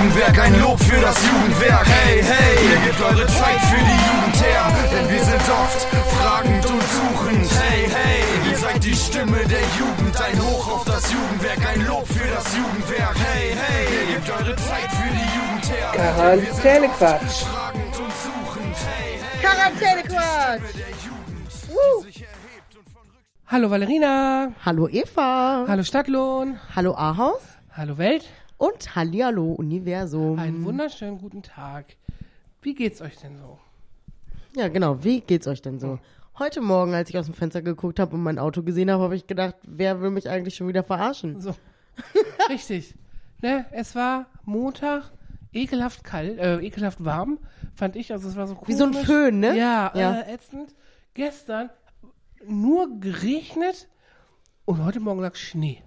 Jugendwerk, ein Lob für das Jugendwerk. Hey, hey, ihr gebt eure Zeit für die Jugend her, denn wir sind oft fragend und suchend. Hey, hey, ihr seid die Stimme der Jugend, ein Hoch auf das Jugendwerk, ein Lob für das Jugendwerk. Hey, hey, ihr gebt eure Zeit für die Jugend her. Quarantänequatsch. Fragend und suchend. Hey, hey, Quarantänequatsch. Woo. Hallo Valerina. Hallo Eva. Hallo Stadtlohn. Hallo Ahaus. Hallo Welt. Und Hallihallo Universum. Einen wunderschönen guten Tag. Wie geht's euch denn so? Ja, genau. Wie geht's euch denn so? Heute Morgen, als ich aus dem Fenster geguckt habe und mein Auto gesehen habe, habe ich gedacht, wer will mich eigentlich schon wieder verarschen? So. Richtig. Ne, es war Montag, ekelhaft kalt, äh, ekelhaft warm, fand ich. Also es war so komisch. Wie so ein Föhn, ne? Ja, Ja. Äh, ätzend. Gestern nur geregnet und heute Morgen lag Schnee.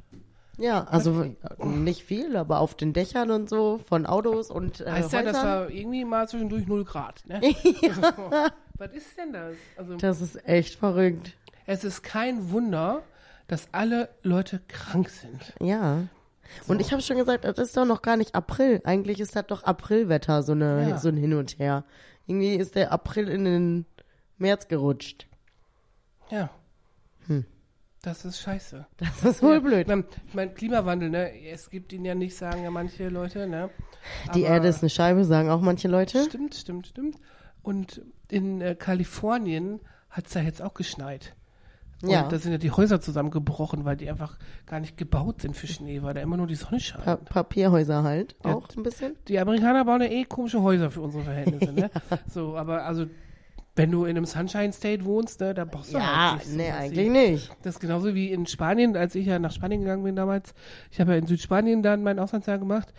Ja, also äh, nicht viel, aber auf den Dächern und so von Autos und äh, Heißt ja, das Häusern. war irgendwie mal zwischendurch 0 Grad. Ne? Was ist denn das? Also, Das ist echt verrückt. es ist kein Wunder, dass alle Leute krank sind. Ja. Und ich habe schon gesagt, das ist doch noch gar nicht April. Eigentlich ist das doch Aprilwetter, so, eine, Ja. so ein Hin und Her. Irgendwie ist der April in den März gerutscht. Ja. Das ist scheiße. Das ist wohl blöd. Ich mein, ich mein, Klimawandel, ne? Es gibt ihn ja nicht, sagen ja manche Leute, ne? Die Aber- Erde ist eine Scheibe, sagen auch manche Leute. Stimmt, stimmt, stimmt. Und in äh, Kalifornien hat es ja jetzt auch geschneit. Und Ja. da sind ja die Häuser zusammengebrochen, weil die einfach gar nicht gebaut sind für Schnee, weil da immer nur die Sonne scheint. Pa Papierhäuser halt, Ja. auch ein bisschen. Die Amerikaner bauen ja eh komische Häuser für unsere Verhältnisse, ne? So, aber also, wenn du in einem Sunshine State wohnst, ne, da brauchst du Ja, halt nicht nee, eigentlich nicht. Das ist genauso wie in Spanien, als ich ja nach Spanien gegangen bin damals. Ich habe ja in Südspanien dann mein Auslandsjahr gemacht.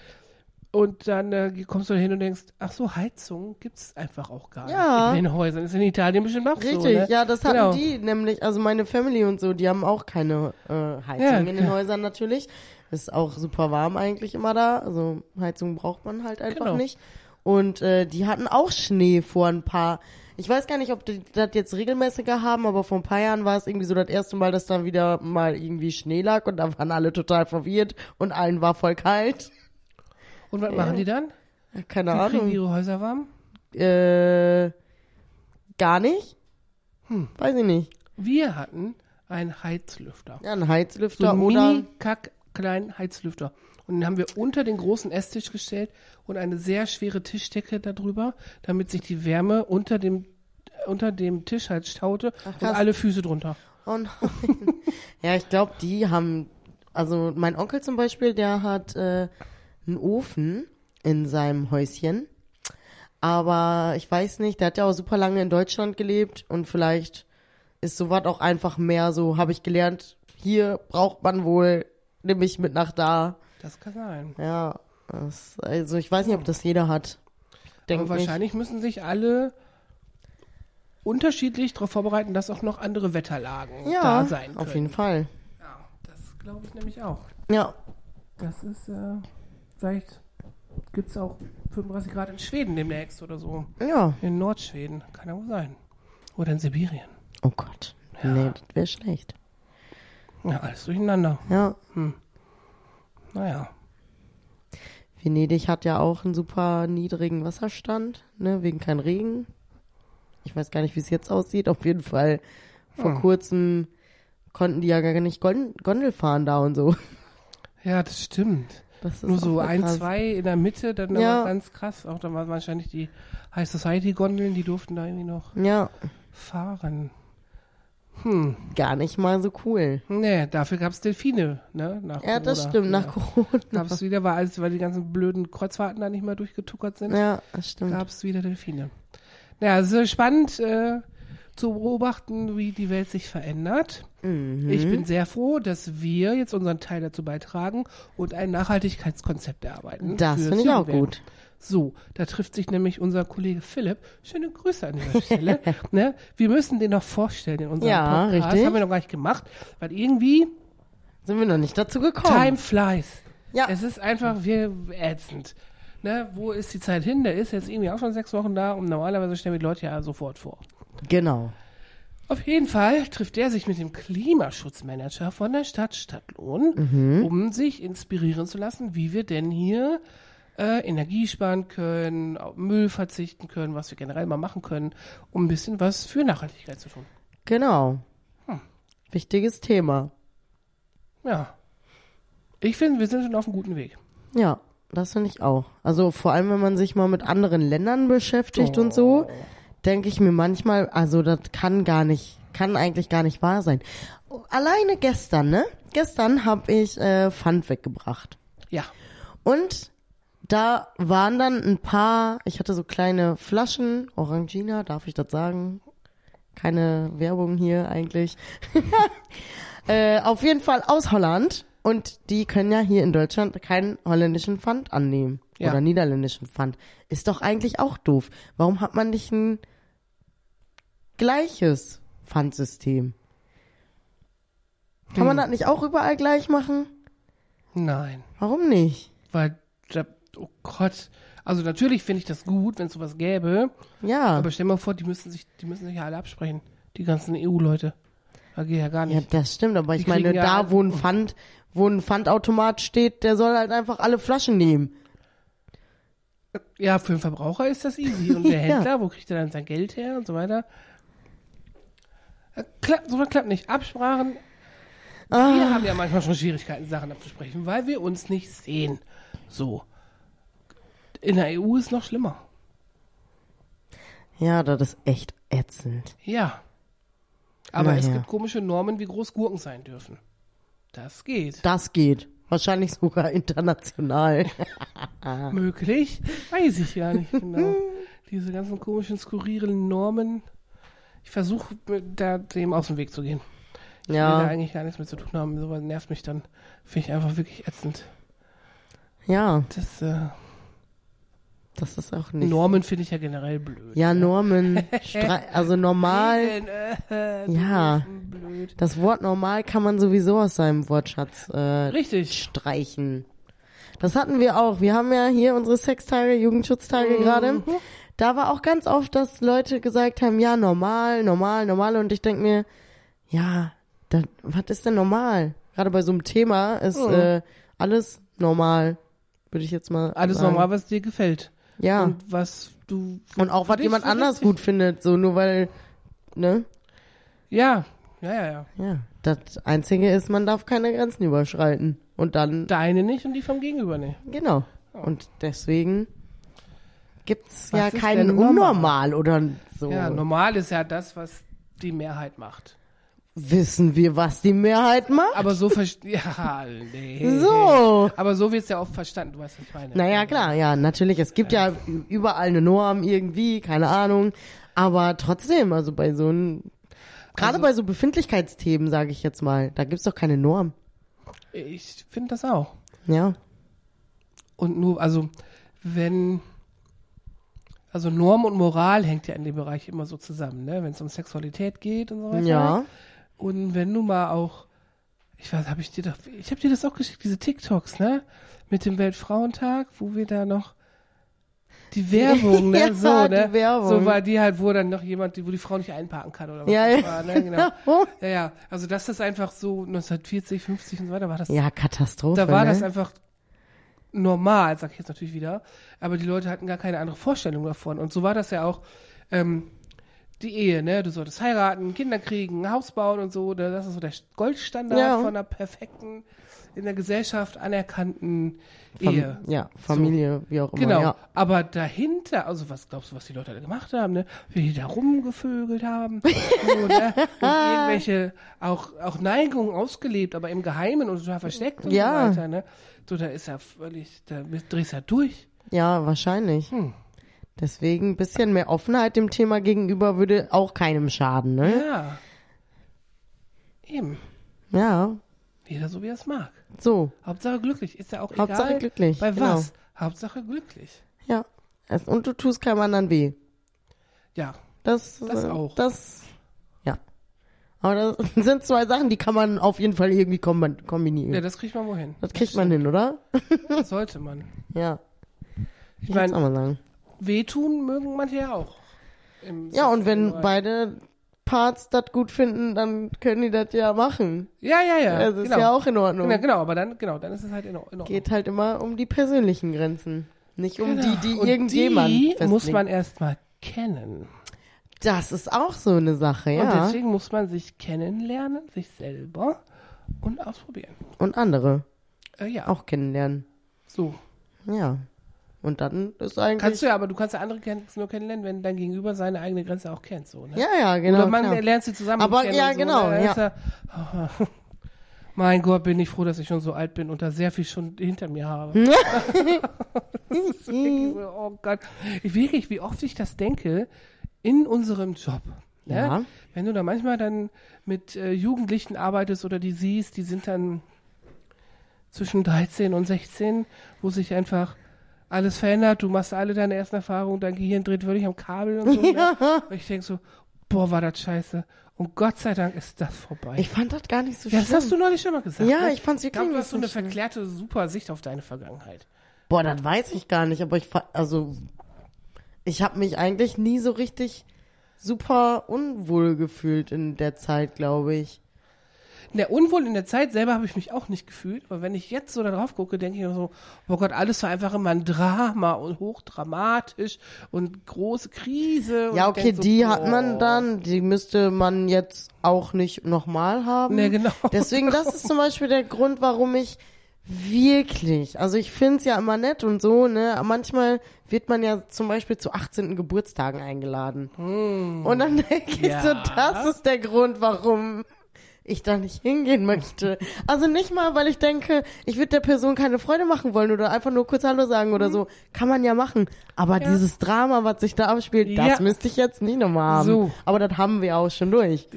Und dann äh, kommst du hin und denkst, ach so, Heizung gibt's einfach auch gar Ja. nicht in den Häusern. Ist in Italien bestimmt auch Richtig, so, ne? ja, das hatten Genau. die nämlich, also meine Family und so, die haben auch keine äh, Heizung Ja, in den. Häusern natürlich. Ist auch super warm eigentlich immer da. Also Heizung braucht man halt einfach Genau. nicht. Und äh, die hatten auch Schnee vor ein paar. Ich weiß gar nicht, ob die das jetzt regelmäßiger haben, aber vor ein paar Jahren war es irgendwie so das erste Mal, dass da wieder mal irgendwie Schnee lag und da waren alle total verwirrt und allen war voll kalt. Und was machen die dann? Keine Die kriegen Ahnung. ihre Häuser warm? Äh, gar nicht? Hm. Weiß ich nicht. Wir hatten einen Heizlüfter. Ja, ein So Heizlüfter einen oder. mini kack kleinen Heizlüfter. Und den haben wir unter den großen Esstisch gestellt und eine sehr schwere Tischdecke darüber, damit sich die Wärme unter dem unter dem Tisch halt staute und krass. alle Füße drunter. Oh nein. ja, ich glaube, die haben. Also mein Onkel zum Beispiel, der hat äh, einen Ofen in seinem Häuschen. Aber ich weiß nicht, der hat ja auch super lange in Deutschland gelebt und vielleicht ist sowas auch einfach mehr so, habe ich gelernt, hier braucht man wohl, nehme ich mit nach da. Das kann sein. Ja, das, also ich weiß nicht, ob das jeder hat. Denk Aber wahrscheinlich müssen sich alle unterschiedlich darauf vorbereiten, dass auch noch andere Wetterlagen nicht. Ja, da sein können. auf jeden Fall. Ja, das glaube ich nämlich auch. Ja, Das ist, äh, vielleicht gibt es auch 35 Grad in Schweden demnächst oder so. ja. In Nordschweden. Kann ja wohl sein. Oder in Sibirien. Oh Gott. Nee, das wäre schlecht. Ja, alles durcheinander. Ja. Naja. Venedig hat ja auch einen super niedrigen Wasserstand, ne, wegen kein Regen. Ich weiß gar nicht, wie es jetzt aussieht. Auf jeden Fall vor Hm. kurzem konnten die ja gar nicht Gon Gondel fahren da und so. Ja, das stimmt. Das Nur so ein, krass. zwei in der Mitte, dann Ja. ganz krass. Auch da waren wahrscheinlich die High Society Gondeln, die durften da irgendwie noch Ja, fahren. Hm. gar nicht mal so cool. Nee, dafür gab es Delfine, ne? Nach Ja, das Corona. stimmt, nach ja. Corona. Gab es wieder, weil, weil die ganzen blöden Kreuzfahrten da nicht mehr durchgetuckert sind, Ja, das stimmt. gab es wieder Delfine. Ja, es ist spannend äh, zu beobachten, wie die Welt sich verändert. Mhm. Ich bin sehr froh, dass wir jetzt unseren Teil dazu beitragen und ein Nachhaltigkeitskonzept erarbeiten. Das finde ich auch gut. So, da trifft sich nämlich unser Kollege Philipp. Schöne Grüße an dieser Stelle. ne? Wir müssen den noch vorstellen in unserem Ja, Podcast. richtig. Haben wir noch gar nicht gemacht, weil irgendwie Sind wir noch nicht dazu gekommen. Time flies. Ja. Es ist einfach wir ätzend. Ne? Wo ist die Zeit hin? Der ist jetzt irgendwie auch schon sechs Wochen da und normalerweise stellen wir die Leute ja sofort vor. Genau. Auf jeden Fall trifft er sich mit dem Klimaschutzmanager von der Stadt Stadtlohn, Mhm. um sich inspirieren zu lassen, wie wir denn hier äh, Energie sparen können, auf Müll verzichten können, was wir generell mal machen können, um ein bisschen was für Nachhaltigkeit zu tun. Genau. Hm. Wichtiges Thema. Ja. Ich finde, wir sind schon auf einem guten Weg. Ja, das finde ich auch. Also vor allem, wenn man sich mal mit anderen Ländern beschäftigt und so, denke ich mir manchmal, also das kann gar nicht, kann eigentlich gar nicht wahr sein. Alleine gestern, ne? Gestern habe ich äh, Pfand weggebracht. Ja. Und da waren dann ein paar, ich hatte so kleine Flaschen, Orangina, darf ich das sagen? Keine Werbung hier eigentlich. äh, auf jeden Fall aus Holland. Und die können ja hier in Deutschland keinen holländischen Pfand annehmen. Ja. Oder niederländischen Pfand. Ist doch eigentlich auch doof. Warum hat man nicht ein gleiches Pfandsystem? Kann man das nicht auch überall gleich machen? Nein. Warum nicht? Weil, da- oh Gott. Also natürlich finde ich das gut, wenn es sowas gäbe. Ja. Aber stell mal vor, die müssen sich, die müssen sich ja alle absprechen. Die ganzen EU-Leute. Da geht ja gar Ja, nicht. das stimmt, aber ich Die kriegen meine, ja- da wo ein Pfand, wo ein Pfandautomat steht, der soll halt einfach alle Flaschen nehmen. Ja, für den Verbraucher ist das easy. Und der Ja. Händler, wo kriegt er dann sein Geld her und so weiter? Äh, Klappt, sowas klappt nicht. Absprachen. Wir Ah, haben ja manchmal schon Schwierigkeiten, Sachen abzusprechen, weil wir uns nicht sehen. So. In der EU ist noch schlimmer. ja, das ist echt ätzend. Ja. Aber es Naja. gibt komische Normen, wie groß Gurken sein dürfen. Das geht. Das geht. Wahrscheinlich sogar international. Möglich? Weiß ich ja nicht genau. Diese ganzen komischen, skurrilen Normen. Ich versuche da dem aus dem Weg zu gehen. Ich will da ja, eigentlich gar nichts mit zu tun haben. Sowas nervt mich dann. Finde ich einfach wirklich ätzend. ja, Das, äh, das ist auch nicht. Normen finde ich ja generell blöd. ja, Normen. Stre also normal. Äh, Ja. Blöd. Das Wort normal kann man sowieso aus seinem Wortschatz äh, Richtig. streichen. Das hatten wir auch. Wir haben ja hier unsere Sextage, Jugendschutztage Mhm. gerade. Da war auch ganz oft, dass Leute gesagt haben, ja, normal, normal, normal. Und ich denk mir, ja, da, was ist denn normal? Gerade bei so einem Thema ist Mhm. äh, alles normal, würde ich jetzt mal Alles sagen. normal, was dir gefällt. Ja. Und was du. Und auch was jemand so anders gut findet, so nur weil, ne? Ja. Ja, ja, ja. Ja. Das Einzige ist, man darf keine Grenzen überschreiten. Und dann Deine nicht und die vom Gegenüber nicht. Genau. Und deswegen gibt's Was ja keinen? Unnormal oder so. Ja, normal ist ja das, was die Mehrheit macht. Wissen wir, was die Mehrheit macht? Aber so ja, nee. So. Aber so wird's ja oft verstanden, du weißt, was ich meine. Naja, klar, ja, natürlich. Es gibt ja überall eine Norm irgendwie, keine Ahnung. Aber trotzdem, also bei so einem, gerade Also- bei so Befindlichkeitsthemen, sage ich jetzt mal, da gibt's doch keine Norm. Ich finde das auch. Ja. Und nur, also, wenn, also Norm und Moral hängt ja in dem Bereich immer so zusammen, ne? Wenn es um Sexualität geht und so weiter. Ja. Und wenn du mal auch, ich weiß, habe ich dir doch, ich habe dir das auch geschickt, diese TikToks, ne? Mit dem Weltfrauentag, wo wir da noch die Werbung, ne? Ja, so, ne? die Werbung. So war die halt, wo dann noch jemand, wo die Frau nicht einparken kann oder was Ja, das ja. war, ne? Genau. Ja, ja. Also das einfach so 1940, 50 und so weiter war das Ja, Katastrophe. da war ne? das einfach normal, sag ich jetzt natürlich wieder. Aber die Leute hatten gar keine andere Vorstellung davon. Und so war das ja auch ähm, die Ehe, ne? Du solltest heiraten, Kinder kriegen, ein Haus bauen und so. ne? Das ist so der Goldstandard Ja. von einer perfekten, in der Gesellschaft anerkannten Fam Ehe. Ja, Familie, wie auch immer. Genau, Ja. aber dahinter, also was glaubst du, was die Leute alle gemacht haben, ne? Wie die da rumgevögelt haben, so, ne? und irgendwelche auch auch Neigungen ausgelebt, aber im Geheimen und total versteckt und Ja. so weiter, ne? So, da ist er völlig, da drehst du ja durch. Ja, wahrscheinlich. Hm. Deswegen ein bisschen mehr Offenheit dem Thema gegenüber würde auch keinem schaden, ne? Ja. Eben. Ja, Jeder so wie er es mag. so. Hauptsache glücklich. Ist ja auch Hauptsache egal. glücklich, Bei genau. was? Hauptsache glücklich. Ja. Und du tust keinem anderen weh. Ja. Das, Das äh, auch. Das, ja. Aber das sind zwei Sachen, die kann man auf jeden Fall irgendwie kombi- kombinieren. Ja, das kriegt man wohin. das kriegt man hin, oder? Das sollte man. Ja. Ich Ich meine. Wehtun mögen manche ja auch. Ja, und wenn Sexualbereich. beide Parts das gut finden, dann können die das ja machen. Ja, ja, ja. Das ist genau. ja auch in Ordnung. Genau, genau, aber dann, genau, dann ist es halt in, Ordnung. Geht halt immer um die persönlichen Grenzen. Nicht um Genau. die, die Und irgendjemand die festlegt. muss man erstmal kennen. Das ist auch so eine Sache, Und ja. deswegen muss man sich kennenlernen, sich selber und ausprobieren. Und andere Äh, ja, auch kennenlernen. so. Ja. Und dann ist eigentlich. Kannst du ja, aber du kannst ja andere Grenzen nur kennenlernen, wenn dein Gegenüber seine eigene Grenze auch kennt. So, ne? ja, ja, genau. Oder man klar. lernt sie zusammen Aber kennen. ja, so, genau, Ne? ja. Ja, mein Gott, bin ich froh, dass ich schon so alt bin und da sehr viel schon hinter mir habe. das ist so, oh Gott. Ich, wirklich, wie oft ich das denke in unserem Job. Ne? Ja. Wenn du da manchmal dann mit äh, Jugendlichen arbeitest oder die siehst, die sind dann zwischen 13 und 16, wo sich einfach alles verändert, du machst alle deine ersten Erfahrungen, dein Gehirn dreht wirklich am Kabel und so. Ne? Und ich denke so, boah, war das scheiße. Und Gott sei Dank ist das vorbei. Ich fand das gar nicht so ja, schlimm. das hast du neulich schon mal gesagt. Ja, ne? ich fand's Ich glaube, wirklich du hast so eine schlimm. verklärte, super Sicht auf deine Vergangenheit. Boah, das weiß ich gar nicht, aber ich also ich habe mich eigentlich nie so richtig super unwohl gefühlt in der Zeit, glaube ich. Na, unwohl in der Zeit selber habe ich mich auch nicht gefühlt, aber wenn ich jetzt so da drauf gucke, denke ich mir so, oh Gott, alles war einfach immer ein Drama und hochdramatisch und große Krise. und Ja, okay, denk so, die hat man dann, die müsste man jetzt auch nicht nochmal haben. Ne, genau. Deswegen, das ist zum Beispiel der Grund, warum ich wirklich, also ich find's ja immer nett und so, ne, manchmal wird man ja zum Beispiel zu 18. Geburtstagen eingeladen. Und dann denke ich so, Hm. Ja. das ist der Grund, warum ich da nicht hingehen möchte. Also nicht mal, weil ich denke, ich würde der Person keine Freude machen wollen oder einfach nur kurz Hallo sagen oder so. Kann man ja machen. Aber. Ja. dieses Drama, was sich da abspielt, Ja. das müsste ich jetzt nicht nochmal haben. So. Aber das haben wir auch schon durch.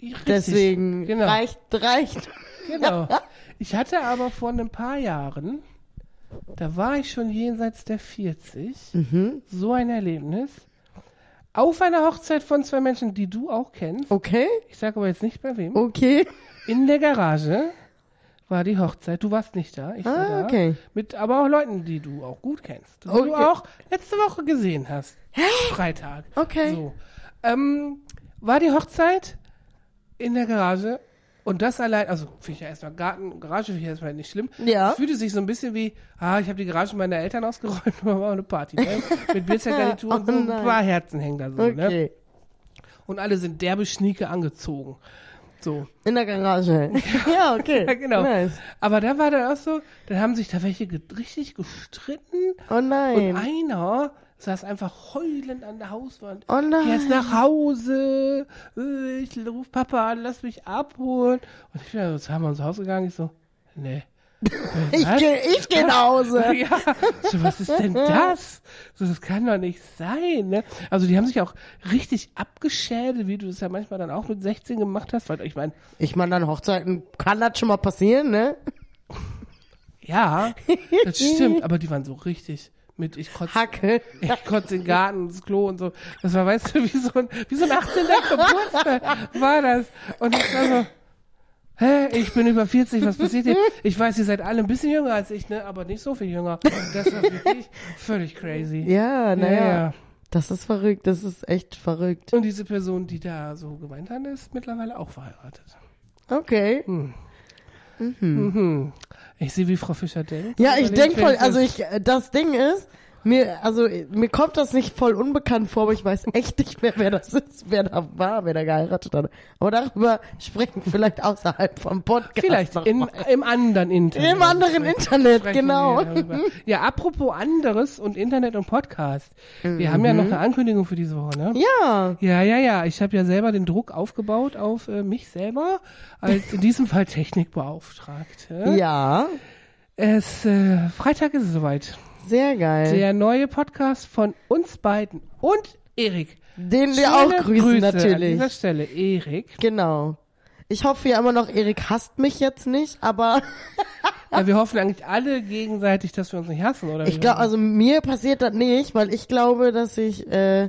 Richtig, Deswegen genau. reicht, reicht. Genau. Ich hatte aber vor ein paar Jahren, da war ich schon jenseits der 40, Mhm. so ein Erlebnis. Auf einer Hochzeit von zwei Menschen, die du auch kennst. Okay, Ich sage aber jetzt nicht bei wem. okay. In der Garage war die Hochzeit. Du warst nicht da. Ich war Ah, da. okay. Mit aber auch Leuten, die du auch gut kennst. Die Okay. du auch letzte Woche gesehen hast. Freitag. Okay. So. Ähm, war die Hochzeit in der Garage und das allein, also finde ich ja erstmal Garten, Garage finde ich erstmal nicht schlimm. Ja. Fühlte sich so ein bisschen wie, ah, ich habe die Garage meiner Eltern ausgeräumt und war auch eine Party. Ne? Mit Bierzergarnitur und Oh so ein nein. paar Herzen hängen da so. Ne? Okay. Und alle sind derbe Schnieke angezogen. So. In der Garage. ja, okay. Ja, genau. Nice. Aber da war dann auch so, dann haben sich da welche ge richtig gestritten Oh und nein. einer saß einfach heulend an der Hauswand. Oh nein. Geh jetzt nach Hause, äh, ich ruf Papa an, lass mich abholen. Und ich bin so zu Hause Haus gegangen, ich so, nee. Ich gehe ich geh nach Hause. Ja, so, was ist denn das? So, das kann doch nicht sein, ne? Also die haben sich auch richtig abgeschädet, wie du das ja manchmal dann auch mit 16 gemacht hast, weil ich meine, Ich meine, an Hochzeiten kann das schon mal passieren, ne? ja, das stimmt, aber die waren so richtig mit ich kotze, Hacke. ich kotze den Garten, das Klo und so. Das war, weißt du, wie so ein, wie so ein 18. Geburtstag war das. Und ich war so, hä, ich bin über 40, was passiert hier? Ich weiß, ihr seid alle ein bisschen jünger als ich, ne, aber nicht so viel jünger. Das war wirklich völlig crazy. Ja, naja. ja. Das ist verrückt. Das ist echt verrückt. Und diese Person, die da so gemeint hat, ist mittlerweile auch verheiratet. Okay. Mhm. Ich sehe, wie Frau Fischer denkt. Ja, ich Überlegt, denk wer voll, also ich, äh, das Ding ist, mir, also mir kommt das nicht voll unbekannt vor, aber ich weiß echt nicht mehr, wer das ist, wer da war, wer da geheiratet hat. Aber darüber sprechen wir vielleicht außerhalb vom Podcast. Vielleicht in, im anderen Internet. Im anderen Internet, genau. Ja, apropos anderes und Internet und Podcast. Mhm. Wir haben ja noch eine Ankündigung für diese Woche, ne? Ja. Ja, ja, ja. Ich habe ja selber den Druck aufgebaut auf äh, mich selber als in diesem Fall Technikbeauftragte. Ja. Es, äh, Freitag ist es soweit. Sehr geil. Der neue Podcast von uns beiden und Erik. Den wir auch grüßen Grüße An natürlich. dieser Stelle, Erik. Genau. Ich hoffe ja immer noch, Erik hasst mich jetzt nicht, aber Ja, wir hoffen eigentlich alle gegenseitig, dass wir uns nicht hassen, oder? ich glaube, also mir passiert das nicht, weil ich glaube, dass ich, äh,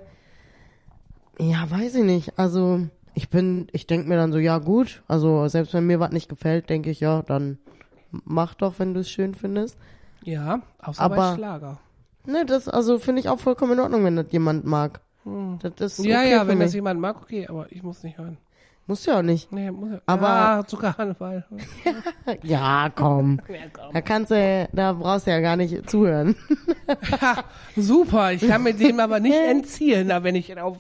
ja, weiß ich nicht. Also ich bin, ich denk mir dann so, ja gut, also selbst wenn mir was nicht gefällt, denke ich, ja, dann mach doch, wenn du es schön findest. Ja, außer Aber- bei Schlager. Ne, das, also finde ich auch vollkommen in Ordnung, wenn das jemand mag. Das ist Hm. Ja, okay ja, für wenn mich. das jemand mag, okay, aber ich muss nicht hören. Musst du ja auch nicht. Nee, muss ja. Aber- ja, zu Karneval. Ja, komm. Da kannst du, da brauchst du ja gar nicht zuhören. Ha, super, ich kann mir dem aber nicht entziehen, wenn ich auf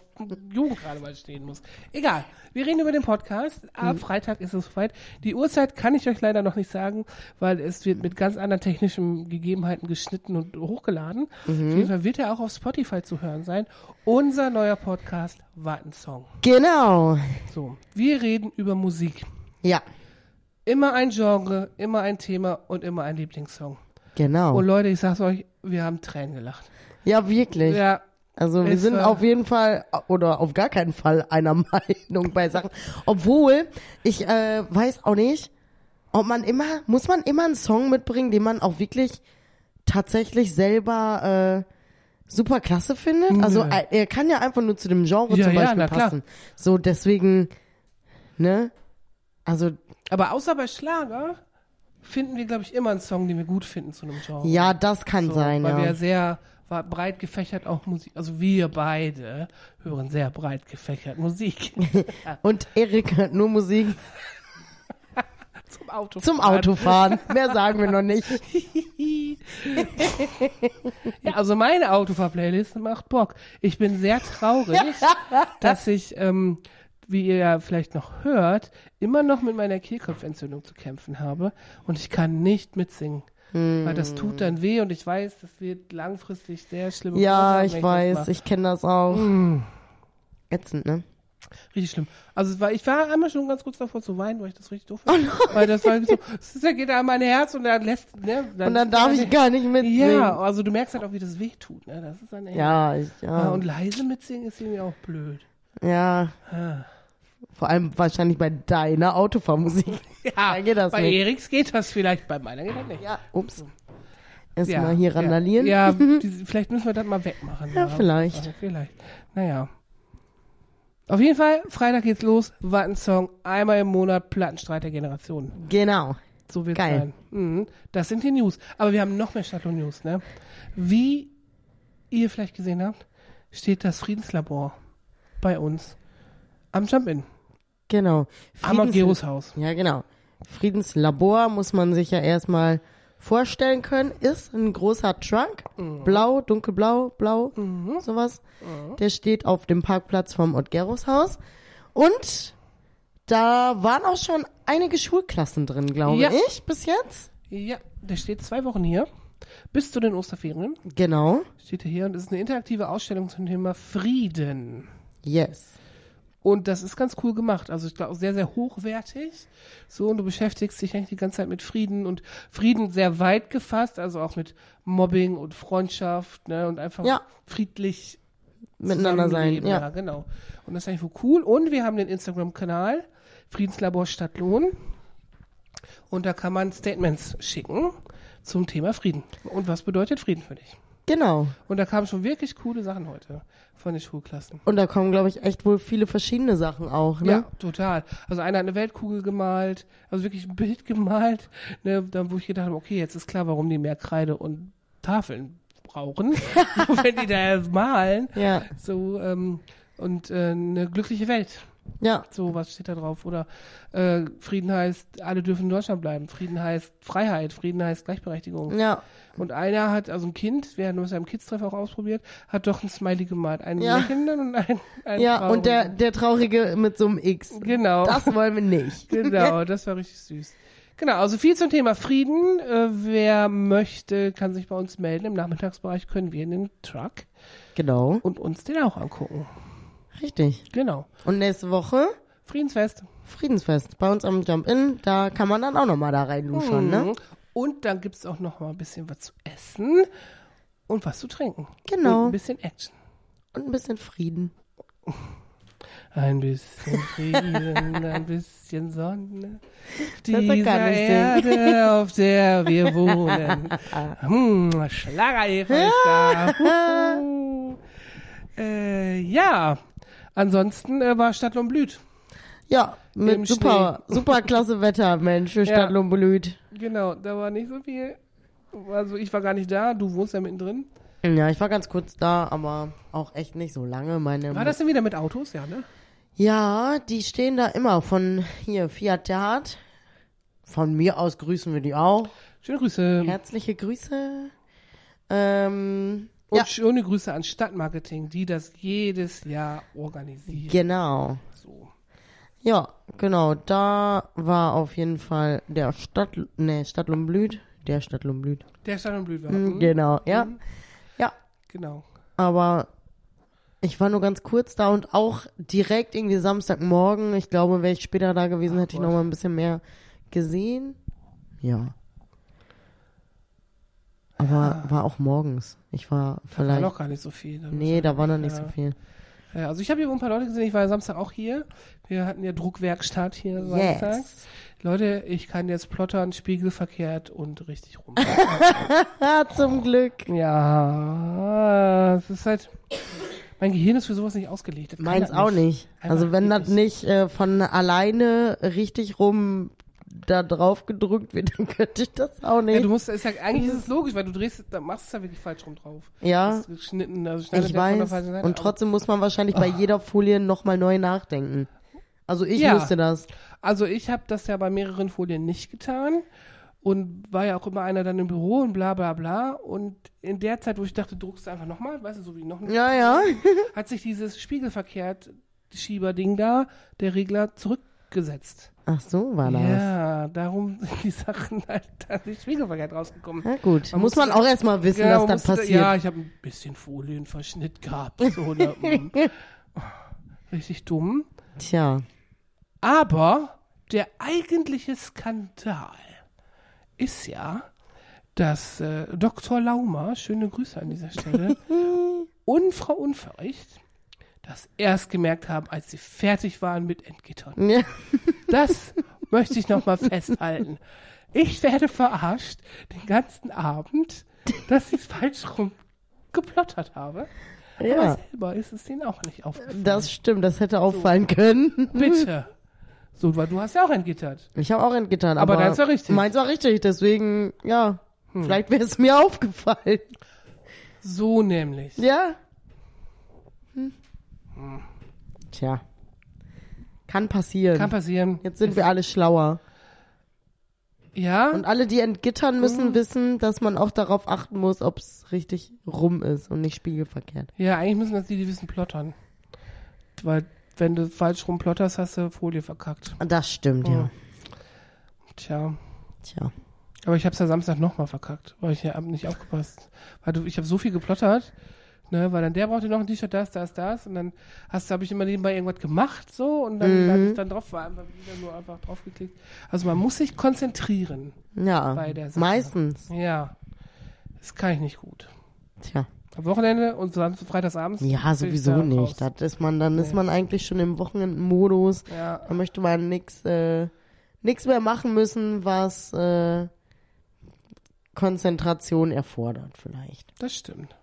Jugendkarneval stehen muss. Egal, wir reden über den Podcast. Ab Mhm. Freitag ist es soweit. Die Uhrzeit kann ich euch leider noch nicht sagen, weil es wird mit ganz anderen technischen Gegebenheiten geschnitten und hochgeladen. Mhm. Auf jeden Fall wird er auch auf Spotify zu hören sein. Unser neuer Podcast Wartensong. Genau. So, wir reden über Musik. Ja, Immer ein Genre, immer ein Thema und immer ein Lieblingssong. genau. Und Leute, ich sag's euch, wir haben Tränen gelacht. Ja, wirklich. Ja, Also wir sind auf jeden Fall oder auf gar keinen Fall einer Meinung bei Sachen. Obwohl, ich äh, weiß auch nicht, ob man immer, muss man immer einen Song mitbringen, den man auch wirklich tatsächlich selber äh, super klasse findet. Also Nö. äh, er kann ja einfach nur zu dem Genre Ja, zum ja, Beispiel klar. passen. So, deswegen, ne? Also, Aber außer bei Schlager finden wir, glaube ich, immer einen Song, den wir gut finden zu einem Genre. ja, das kann so, sein, Weil wir ja. sehr war breit gefächert auch Musik, also wir beide hören sehr breit gefächert Musik Und Erik hört nur Musik zum Auto. zum Autofahren. Mehr sagen wir noch nicht. Ja, also meine Autofahr-Playlist macht Bock. Ich bin sehr traurig, dass ich, ähm, wie ihr ja vielleicht noch hört, immer noch mit meiner Kehlkopfentzündung zu kämpfen habe und ich kann nicht mitsingen. Weil das tut dann weh und ich weiß, das wird langfristig sehr schlimm. Ja, ich weiß, ich kenne das auch. Mm. Ätzend, ne? Richtig schlimm. Also war, ich war einmal schon ganz kurz davor zu weinen, weil ich das richtig doof Oh fand. Weil das war so, es geht da an mein Herz und dann lässt, ne? Und dann darf ich gar nicht mitsingen. Ja, also du merkst halt auch, wie das weh tut, ne? Das ist dann echt. Ja, ich, Ja, ja. und leise mitsingen ist irgendwie auch blöd. ja. Ah. Vor allem wahrscheinlich bei deiner Autofahrmusik. Ja, Da geht das bei nicht. Eriks geht das vielleicht, bei meiner geht das nicht. Ja, ups. Erstmal hier randalieren. Ja, ja die, vielleicht müssen wir das mal wegmachen. Ja, vielleicht. Also vielleicht. Naja. Auf jeden Fall, Freitag geht's los. Wattensong, einmal im Monat, Plattenstreit der Generation. Genau. So wird's Geil. sein. Mhm. Das sind die News. Aber wir haben noch mehr Stadtlohn News, ne? Wie ihr vielleicht gesehen habt, steht das Friedenslabor bei uns am Jump-In. Genau. Am Ageros Haus. Ja, genau. Friedenslabor muss man sich ja erstmal vorstellen können. Ist ein großer Truck. Blau, dunkelblau, blau, sowas. Der steht auf dem Parkplatz vom Otgeros Haus. Und da waren auch schon einige Schulklassen drin, glaube Ja. ich, bis jetzt. Ja, der steht zwei Wochen hier. Bis zu den Osterferien Genau. steht er hier und es ist eine interaktive Ausstellung zum Thema Frieden. Yes. Und das ist ganz cool gemacht. Also ich glaube sehr, sehr hochwertig. So, und du beschäftigst dich eigentlich die ganze Zeit mit Frieden und Frieden sehr weit gefasst, also auch mit Mobbing und Freundschaft, ne, und einfach Ja. friedlich Miteinander sein. zusammenleben. Ja. ja, genau. Und das ist eigentlich wohl cool. Und wir haben den Instagram-Kanal Friedenslabor Stadtlohn. Und da kann man Statements schicken zum Thema Frieden. Und was bedeutet Frieden für dich? Genau. Und da kamen schon wirklich coole Sachen heute von den Schulklassen. Und da kommen, glaube ich, echt wohl viele verschiedene Sachen auch, ne? Ja, total. Also einer hat eine Weltkugel gemalt, also wirklich ein Bild gemalt, ne, dann, wo ich gedacht habe, okay, jetzt ist klar, warum die mehr Kreide und Tafeln brauchen, wenn die da malen. Ja. So, ähm, und äh, eine glückliche Welt. Ja. So, was steht da drauf? Oder äh, Frieden heißt, alle dürfen in Deutschland bleiben. Frieden heißt Freiheit. Frieden heißt Gleichberechtigung. Ja. Und einer hat, also ein Kind, wir haben das im Kids-Treff auch ausprobiert, hat doch ein Smiley gemalt. Einen Ja. lächelnden und einen, einen Ja, und der, traurigen. der Traurige mit so einem X. Genau. Das wollen wir nicht. Genau, das war richtig süß. Genau, also viel zum Thema Frieden. Äh, wer möchte, kann sich bei uns melden. Im Nachmittagsbereich können wir in den Truck Genau. und uns den auch angucken. Richtig. Genau. Und nächste Woche Friedensfest. Friedensfest bei uns am Jump-In. Da kann man dann auch nochmal da reinluschern, ne? Mhm. Und dann gibt's auch noch mal ein bisschen was zu essen und was zu trinken. Genau. Und ein bisschen Action. Und ein bisschen Frieden. Ein bisschen Frieden, ein bisschen Sonne. Dieser singen. Erde, auf der wir wohnen. hm, Schlager ist da. Äh, ja, ansonsten äh, war Stadtlohn blüht. Ja, Im mit super, super klasse Wetter, Mensch, für Ja. Stadtlohn blüht. Genau, da war nicht so viel. Also ich war gar nicht da, du wohnst ja mittendrin. Ja, ich war ganz kurz da, aber auch echt nicht so lange. Meine War das denn wieder mit Autos? Ja, ne? Ja, die stehen da immer von hier, Fiat Theat. Von mir aus grüßen wir die auch. Schöne Grüße. Herzliche Grüße. Ähm, Und ja, schöne Grüße an Stadtmarketing, die das jedes Jahr organisieren. genau. So. Ja, genau. Da war auf jeden Fall der Stadt, ne, Stadtlum blüht. Der Stadtlum blüht. Der Stadt und Blüt war. Mhm. Genau, ja. Mhm. Ja, Genau. aber ich war nur ganz kurz da und auch direkt irgendwie Samstagmorgen. Ich glaube, wäre ich später da gewesen, Ach hätte ich Gott. noch mal ein bisschen mehr gesehen. Ja. Aber war auch morgens. Ich war Da war vielleicht. noch gar nicht so viel. nee, da war noch nicht Ja. so viel. Ja, also ich habe hier ein paar Leute gesehen, ich war ja Samstag auch hier. Wir hatten ja Druckwerkstatt hier Samstag. Yes. Leute, ich kann jetzt plottern, spiegelverkehrt und richtig rum. Zum Glück. ja, es ist halt. Mein Gehirn ist für sowas nicht ausgelegt. Meins auch nicht. Einfach Also wenn das nicht äh, von alleine richtig rum da drauf gedrückt wird, dann könnte ich das auch Ja, nicht. du musst, ist ja, eigentlich ist es logisch, weil du drehst, da machst es ja wirklich falsch rum drauf. Ja, geschnitten, also ich weiß. Und trotzdem muss man wahrscheinlich bei jeder Folie nochmal neu nachdenken. Also ich Ja. wusste das. Also ich habe das ja bei mehreren Folien nicht getan und war ja auch immer einer dann im Büro und bla bla bla. Und in der Zeit, wo ich dachte, druckst du einfach nochmal, weißt du, so wie noch ein Ja, ja. hat sich dieses spiegelverkehrt Schieberding da, der Regler, zurückgesetzt. Ach so war das. Ja, darum sind die Sachen halt da nicht spiegelverkehrt rausgekommen. Na gut, Man muss musste man auch erstmal wissen, Genau, dass das musste- passiert. Ja, ich habe ein bisschen Folienverschnitt gehabt. So, ne, mm. Richtig dumm. Tja. Aber der eigentliche Skandal ist ja, dass äh, Dr. Laumer, schöne Grüße an dieser Stelle, und Frau Unverricht das erst gemerkt haben, als sie fertig waren mit Entgittern. Ja. Das möchte ich nochmal festhalten. Ich werde verarscht den ganzen Abend, dass ich es falsch rum geplottert habe. Aber ja, selber ist es denen auch nicht aufgefallen. das stimmt, das hätte auffallen können. Bitte. So, weil du hast ja auch entgittert. Ich habe auch entgittert, Aber aber, deins war richtig. Meins war richtig, deswegen, ja, Hm. vielleicht wäre es mir aufgefallen. So nämlich. Ja. Tja. Kann passieren. Kann passieren. Jetzt sind wir alle schlauer. Ja, Und alle, die entgittern, müssen Mhm. wissen, dass man auch darauf achten muss, ob es richtig rum ist und nicht spiegelverkehrt. ja, eigentlich müssen das die, die wissen, plottern. Weil, wenn du falsch rum plotterst, hast du Folie verkackt. Das stimmt, Oh. ja. Tja. Tja. Aber ich hab's ja Samstag nochmal verkackt, weil ich ja nicht aufgepasst. Weil du, ich habe so viel geplottert, ne, weil dann der brauchte noch ein T-Shirt, das, das, das. Und dann hast habe ich immer nebenbei irgendwas gemacht, so, und dann, Mhm. ich dann drauf war, einfach wieder nur einfach draufgeklickt. Also man muss sich konzentrieren. Ja. Bei der Sache. Meistens. Ja. Das kann ich nicht gut. Tja. Am Wochenende und Samstag, freitagsabends. Ja, sowieso da nicht. Das ist man, dann ist Nee. man eigentlich schon im Wochenendmodus. Ja. Da möchte man nix, äh, nix mehr machen müssen, was äh, Konzentration erfordert, vielleicht. Das stimmt.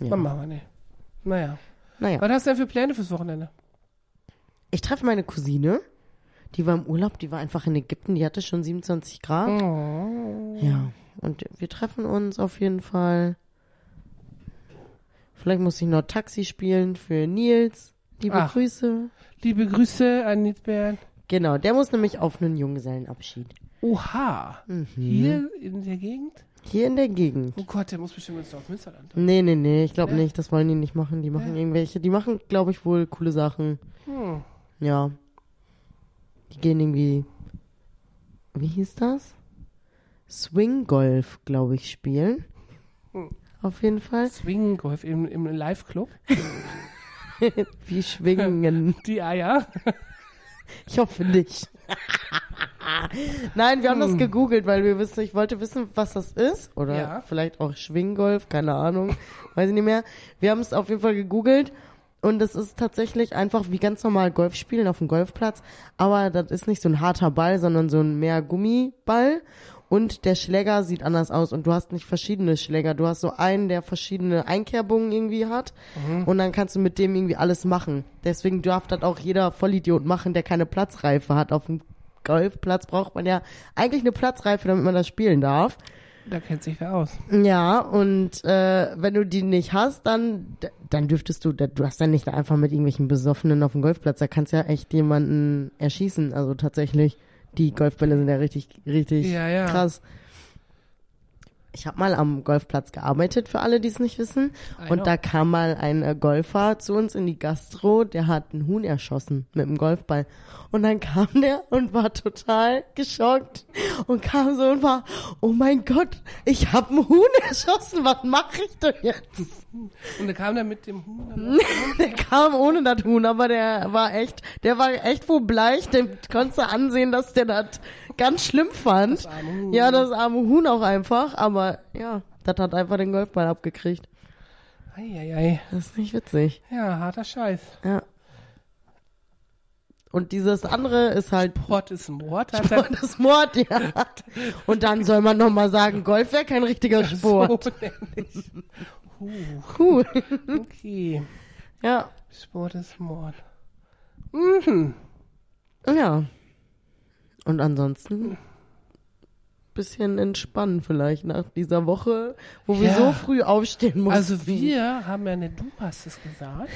Ja. Machen wir nicht. Naja. Naja. Was hast du denn für Pläne fürs Wochenende? Ich treffe meine Cousine. Die war im Urlaub, die war einfach in Ägypten, die hatte schon 27 Grad. Oh. Ja. Und wir treffen uns auf jeden Fall. Vielleicht muss ich noch Taxi spielen für Nils. Liebe Ach. Grüße. Liebe Grüße an Nils Bern. Genau, der muss nämlich auf einen Junggesellenabschied. Oha. Mhm. Hier in der Gegend? Hier in der Gegend. Oh Gott, der muss bestimmt ins Dorf Münsterland. Nee, nee, nee, ich glaube Ja? nicht. Das wollen die nicht machen. Die machen Ja. irgendwelche, die machen, glaube ich, wohl coole Sachen. Hm. Ja. Die gehen irgendwie, wie hieß das? Swing Golf, glaube ich, spielen. Hm. Auf jeden Fall. Swing-Golf im, im Live-Club. Wie schwingen. Die Eier. Ich hoffe nicht. Nein, wir haben das Hm. gegoogelt, weil wir wissen, ich wollte wissen, was das ist. Oder Ja. vielleicht auch Schwinggolf, keine Ahnung. Weiß ich nicht mehr. Wir haben es auf jeden Fall gegoogelt. Und es ist tatsächlich einfach wie ganz normal Golf spielen auf dem Golfplatz. Aber das ist nicht so ein harter Ball, sondern so ein mehr Gummiball. Und der Schläger sieht anders aus. Und du hast nicht verschiedene Schläger. Du hast so einen, der verschiedene Einkerbungen irgendwie hat. Und dann kannst du mit dem irgendwie alles machen. Deswegen darf das auch jeder Vollidiot machen, der keine Platzreife hat. Auf dem Golfplatz braucht man ja eigentlich eine Platzreife, damit man das spielen darf. Da kennt sich wer aus. Ja, und äh, wenn du die nicht hast, dann, dann dürftest du, du hast ja nicht einfach mit irgendwelchen Besoffenen auf dem Golfplatz, da kannst ja echt jemanden erschießen. Also tatsächlich, die Golfbälle sind ja richtig, richtig Ja, ja. krass. Ich habe mal am Golfplatz gearbeitet, für alle, die es nicht wissen. I Und know. da kam mal ein äh, Golfer zu uns in die Gastro, der hat einen Huhn erschossen mit einem Golfball. Und dann kam der und war total geschockt und kam so und war, oh mein Gott, ich habe einen Huhn erschossen, was mache ich denn jetzt? Und da kam der mit dem Huhn. dann- Der kam ohne das Huhn, aber der war echt, der war echt wohl bleich, dem konntest du ansehen, dass der das ganz schlimm fand. Das arme Huhn. Ja, das arme Huhn auch einfach, aber ja, das hat einfach den Golfball abgekriegt. Eieiei. Das ist nicht witzig. Ja, harter Scheiß. Ja. Und dieses andere ist halt Sport ist Mord. Hat er Sport ist Mord, ja. Und dann soll man noch mal sagen, Golf wäre kein richtiger Sport. So nämlich. Huh, Cool. okay. Ja. Sport ist Mord. Mhm. Ja. Und ansonsten bisschen entspannen vielleicht nach dieser Woche, wo wir Ja. so früh aufstehen mussten. Also wir haben ja, ne, du hast es gesagt,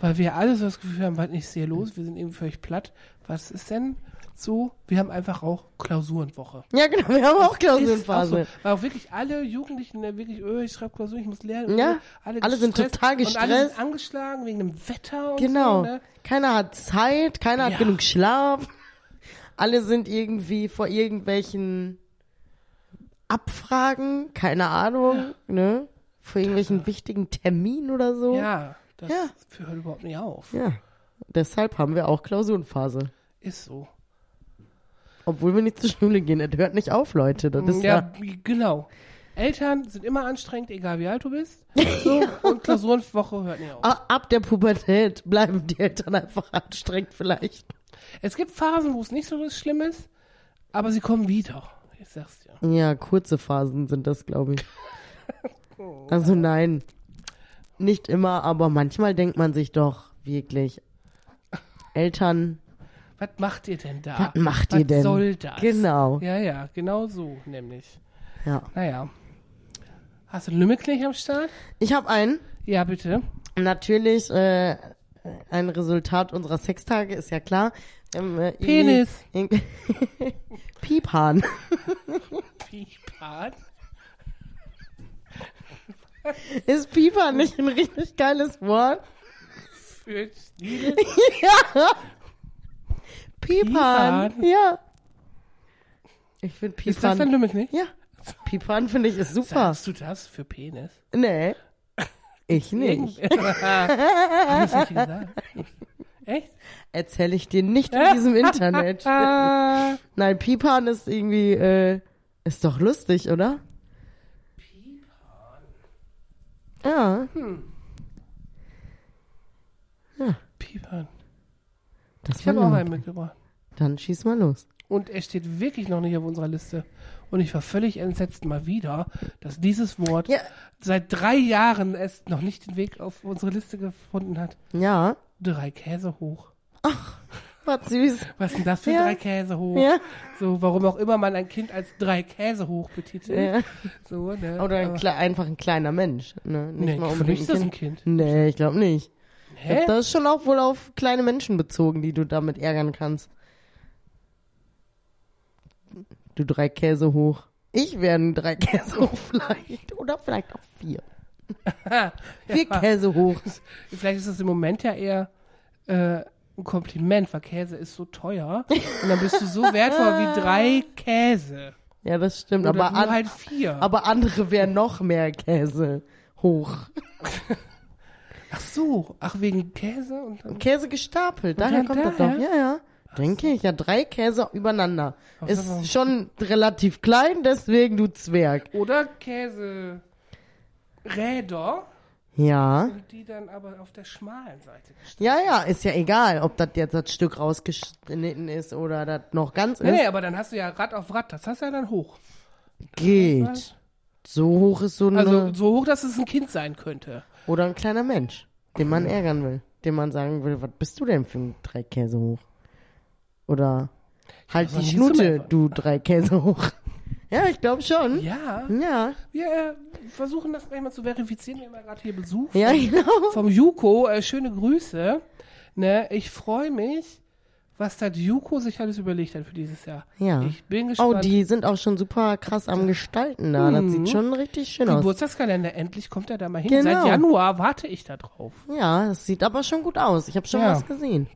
weil wir alle so das Gefühl haben, was ist hier los? Wir sind eben völlig platt. Was ist denn so? Wir haben einfach auch Klausurenwoche. Ja, genau, wir haben auch Ist auch Klausurenphase. so, weil auch wirklich alle Jugendlichen, ne, wirklich, öh, ich schreibe Klausur, ich muss lernen. Ja, alle, alle sind gestresst total Und alle gestresst. sind angeschlagen wegen dem Wetter und Genau. so. Ne? Keiner hat Zeit, keiner Ja. hat genug Schlaf. Alle sind irgendwie vor irgendwelchen Abfragen, keine Ahnung, ne? Vor irgendwelchen wichtigen Terminen oder so. Ja, das Ja. hört überhaupt nicht auf. Ja. Deshalb haben wir auch Klausurenphase. Ist so. Obwohl wir nicht zur Schule gehen. Das hört nicht auf, Leute. Das ist ja, ja, genau. Eltern sind immer anstrengend, egal wie alt du bist. So, und Klausurenwoche hört nicht auf. Ab der Pubertät bleiben die Eltern einfach anstrengend vielleicht. Es gibt Phasen, wo es nicht so schlimm ist, aber sie kommen wieder. Ich sag's dir. Ja, kurze Phasen sind das, glaube ich. Also nein, nicht immer, aber manchmal denkt man sich doch wirklich, Eltern, Was macht ihr denn da? was macht Was ihr denn? soll das? Genau, Ja, ja, genau so nämlich. ja. Naja. Hast du einen Lümmelknich am Start? Ich habe einen, Ja, bitte. natürlich äh, ein Resultat unserer Sextage, ist ja klar. Ähm, äh, Penis. irgendwie- Piephahn. Pipan. Ist Piephahn nicht ein richtig geiles Wort? Für Stiel. ja. Piephahn. Piephahn. Ja. Ich finde Ist das ein Piephahn. Lümmelknich? Ja. Piephahn finde ich ist super. Sagst du das für Penis? Nee. Ich nicht. Hab ich nicht gesagt. Echt? Erzähle ich dir nicht in diesem Internet. Ah. Nein, Piephahn ist irgendwie, äh, ist doch lustig, oder? Ja, Pipan. das Ich habe auch einen mitgebracht. Dann schieß mal los. Und er steht wirklich noch nicht auf unserer Liste. Und ich war völlig entsetzt mal wieder, dass dieses Wort Ja. seit drei Jahren es noch nicht den Weg auf unsere Liste gefunden hat. Ja, Drei Käse hoch. was süß. Was ist denn das für Ja. drei Käse hoch? Ja. So, warum auch immer man ein Kind als drei Käse hoch betitelt. ja. So, ne? Oder ein Kle einfach ein kleiner Mensch. Ne? Nicht Nee, mal unbedingt ist das ein Kind. Nee, ich glaube nicht. Ich Hä? das ist schon auch wohl auf kleine Menschen bezogen, die du damit ärgern kannst. Du drei Käse hoch. Ich werde ein drei Käse hoch vielleicht. Oder vielleicht auch vier. Vier Ja. Käse hoch. Vielleicht ist das im Moment ja eher äh, ein Kompliment, weil Käse ist so teuer. Und dann bist du so wertvoll wie drei Käse. Ja, das stimmt. Oder Aber, an, halt vier. aber andere wären noch mehr Käse hoch. Ach so, ach wegen Käse und. Käse gestapelt. Daher dann kommt das daher? doch. Ja, ja. Denke ich. Ja, drei Käse übereinander. Ach, Ist aber- schon relativ klein, deswegen du Zwerg. Oder Käseräder, Ja. die dann aber auf der schmalen Seite. Ja, ja, ist ja egal, ob das jetzt das Stück rausgeschnitten ist oder das noch ganz ist. Nee, nee, aber dann hast du ja Rad auf Rad, das hast du ja dann hoch. Geht. So hoch ist so eine, Also so hoch, dass es ein Kind sein könnte. oder ein kleiner Mensch, den man ärgern will, dem man sagen will, was bist du denn für ein drei Käse hoch? Oder halt die Schnute, du drei Käse hoch. Ja, ich glaube schon. Ja. Ja. Wir äh, versuchen das gleich mal zu verifizieren. Wir haben ja gerade hier Besuch Ja, vom, genau. vom Juko. Äh, schöne Grüße. Ne, ich freue mich, was das Juko sich alles überlegt hat für dieses Jahr. Ja. Ich bin Oh, gespannt. die sind auch schon super krass am Gestalten da. Das Mhm. sieht schon richtig schön aus. Geburtstagskalender, endlich kommt er da mal hin. Genau. Seit Januar warte ich da drauf. Ja, das sieht aber schon gut aus. Ich habe schon Ja. was gesehen.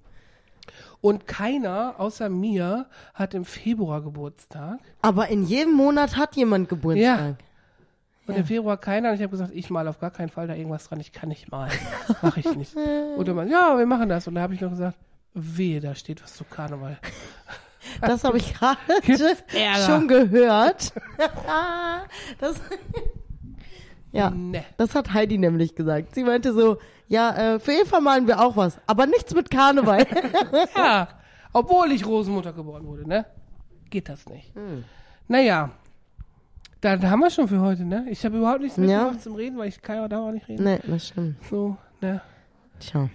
Und keiner außer mir hat im Februar Geburtstag. Aber in jedem Monat hat jemand Geburtstag. Und im Februar keiner. Und ich habe gesagt, ich mal auf gar keinen Fall da irgendwas dran. Ich kann nicht malen. Mach ich nicht. Dann meinte, ja, wir machen das. Und da habe ich noch gesagt, wehe, da steht was zu Karneval. Das habe ich gerade schon gehört. das, ja, Ne. das hat Heidi nämlich gesagt. Sie meinte so, ja, äh, für Eva malen wir auch was, aber nichts mit Karneval. Ja, obwohl ich Rosenmutter geboren wurde, ne? Geht das nicht. Hm. Naja, dann haben wir schon für heute, ne? Ich habe überhaupt nichts Ja. mitgemacht zum Reden, weil ich kann ja da auch nicht reden. nee, das stimmt. So, ne? Tja.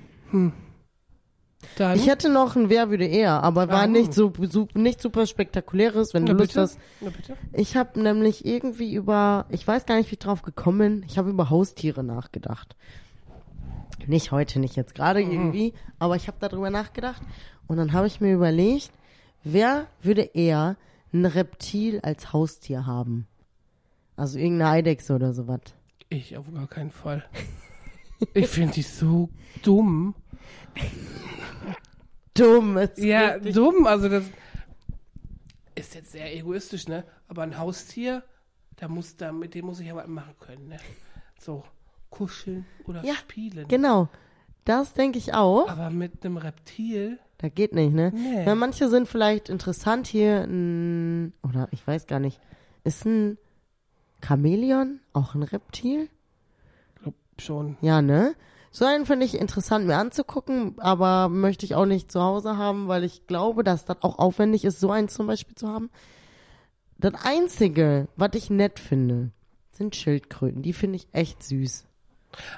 Dann, Ich hätte noch ein Wer würde eher, aber war Ah. nicht so, nicht super spektakuläres, wenn du Lust bitte? hast. Ich habe nämlich irgendwie über, ich weiß gar nicht, wie ich drauf gekommen bin, ich habe über Haustiere nachgedacht. Nicht heute, nicht jetzt gerade irgendwie, aber ich habe darüber nachgedacht und dann habe ich mir überlegt, wer würde eher ein Reptil als Haustier haben? Also irgendeine Eidechse oder sowas. Ich auf gar keinen Fall. Ich finde die so dumm. Dumm. ist Ja, richtig- dumm, also das ist jetzt sehr egoistisch, ne? Aber ein Haustier, da muss da, mit dem muss ich ja was machen können, ne? So, kuscheln oder Ja, spielen. Genau. Das denke ich auch. Aber mit einem Reptil, Da geht nicht, ne? Nee. Ja, manche sind vielleicht interessant hier, oder ich weiß gar nicht, ist ein Chamäleon auch ein Reptil? glaub schon. Ja, ne? So einen finde ich interessant mir anzugucken, aber möchte ich auch nicht zu Hause haben, weil ich glaube, dass das auch aufwendig ist, so eins zum Beispiel zu haben. Das Einzige, was ich nett finde, sind Schildkröten. Die finde ich echt süß.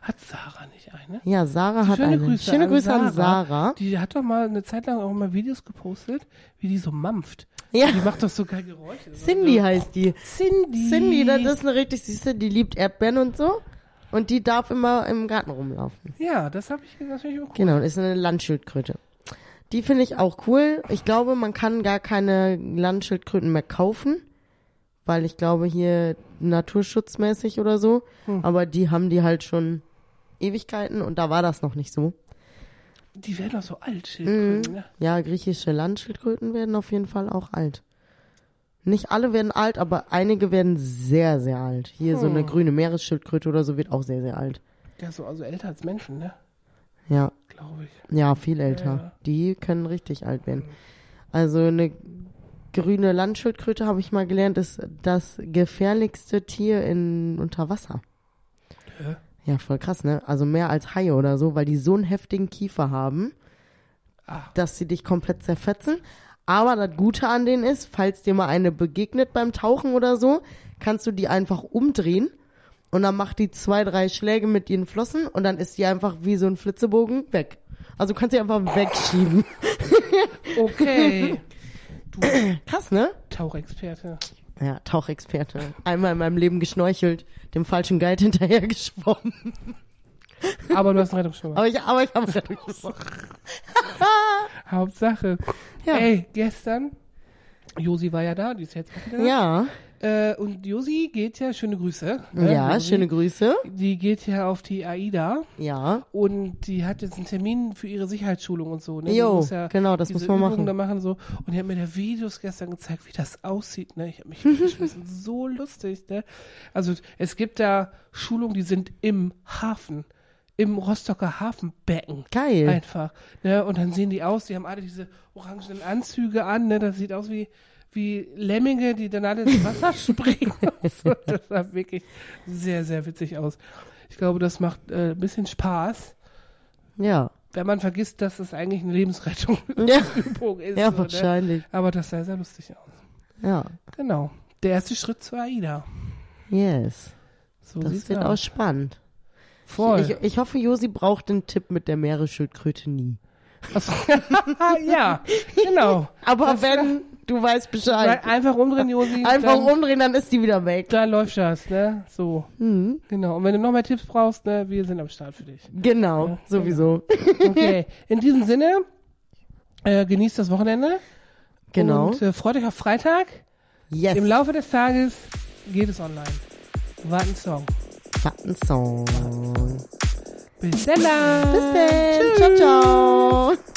Hat Sarah nicht eine? Ja, Sarah hat Schöne eine. Grüße, Schöne an, Grüße Sarah. an Sarah. Die hat doch mal eine Zeit lang auch mal Videos gepostet, wie die so mampft. Ja, Die macht doch so geile Geräusche. Cindy so. heißt die. Cindy. Cindy, das ist eine richtig süße, die liebt Erdbeeren und so. Und die darf immer im Garten rumlaufen. Ja, das habe ich natürlich auch cool. Genau, das ist eine Landschildkröte. Die finde ich auch cool. Ich glaube, man kann gar keine Landschildkröten mehr kaufen, weil ich glaube hier naturschutzmäßig oder so. Aber die haben die halt schon Ewigkeiten und da war das noch nicht so. Die werden doch so alt, Schildkröten, ne? Ja, griechische Landschildkröten werden auf jeden Fall auch alt. Nicht alle werden alt, aber einige werden sehr, sehr alt. Hier so eine grüne Meeresschildkröte oder so wird auch sehr, sehr alt. Ja, so also älter als Menschen, ne? Ja, Glaube ich. ja, viel älter. Ja. Die können richtig alt werden. Also eine grüne Landschildkröte, habe ich mal gelernt, ist das gefährlichste Tier in unter Wasser. Hä? Ja, voll krass, ne? Also mehr als Haie oder so, weil die so einen heftigen Kiefer haben, Ah. dass sie dich komplett zerfetzen. Aber das Gute an denen ist, falls dir mal eine begegnet beim Tauchen oder so, kannst du die einfach umdrehen und dann macht die zwei, drei Schläge mit ihren Flossen und dann ist die einfach wie so ein Flitzebogen weg. Also du kannst sie einfach wegschieben. Okay. Du Krass, ne? Tauchexperte. Ja, Tauchexperte. Einmal in meinem Leben geschnorchelt, dem falschen Guide hinterher geschwommen. Aber du hast einen Rettungsschwimmer. Aber ich, aber ich habe geschwommen. Hauptsache. Ja. Ey, gestern, Josi war ja da, die ist jetzt auch wieder da. Ja, Äh, und Josi geht ja, schöne Grüße. ne, ja, Josi. schöne Grüße. Die geht ja auf die AIDA Ja, und die hat jetzt einen Termin für ihre Sicherheitsschulung und so. Ne? Die Jo, muss ja genau, das muss man Übungen machen. Da machen so. Und die hat mir da Videos gestern gezeigt, wie das aussieht. Ne? Ich habe mich geschmissen. so lustig. Ne? Also es gibt da Schulungen, die sind im Hafen. Im Rostocker Hafenbecken. geil. Einfach. Ne? Und dann sehen die aus, die haben alle diese orangenen Anzüge an, ne? Das sieht aus wie, wie Lemminge, die dann alle ins Wasser springen. so, das sah wirklich sehr, sehr witzig aus. Ich glaube, das macht äh, ein bisschen Spaß, Ja, wenn man vergisst, dass es eigentlich eine Lebensrettung ja, ist. ja so, ne? wahrscheinlich. Aber das sah sehr lustig aus. Ja, Genau. Der erste Schritt zur AIDA. yes. So Das wird auch aus. spannend. Voll. Ich, ich hoffe, Josi braucht den Tipp mit der Meeresschildkröte nie. Ja, genau. Aber Das- wenn, Du weißt Bescheid. Einfach umdrehen, Josi. Einfach umdrehen, dann ist die wieder weg. Dann läuft das, ne? So. Mhm. Genau. Und wenn du noch mehr Tipps brauchst, ne, wir sind am Start für dich. Genau, Ja, sowieso. Okay. In diesem Sinne, äh, genießt das Wochenende. Genau. Und äh, freut euch auf Freitag. Yes. Im Laufe des Tages geht es online. Warten Song. Song. Bis dann. Bis dann. Ciao, ciao.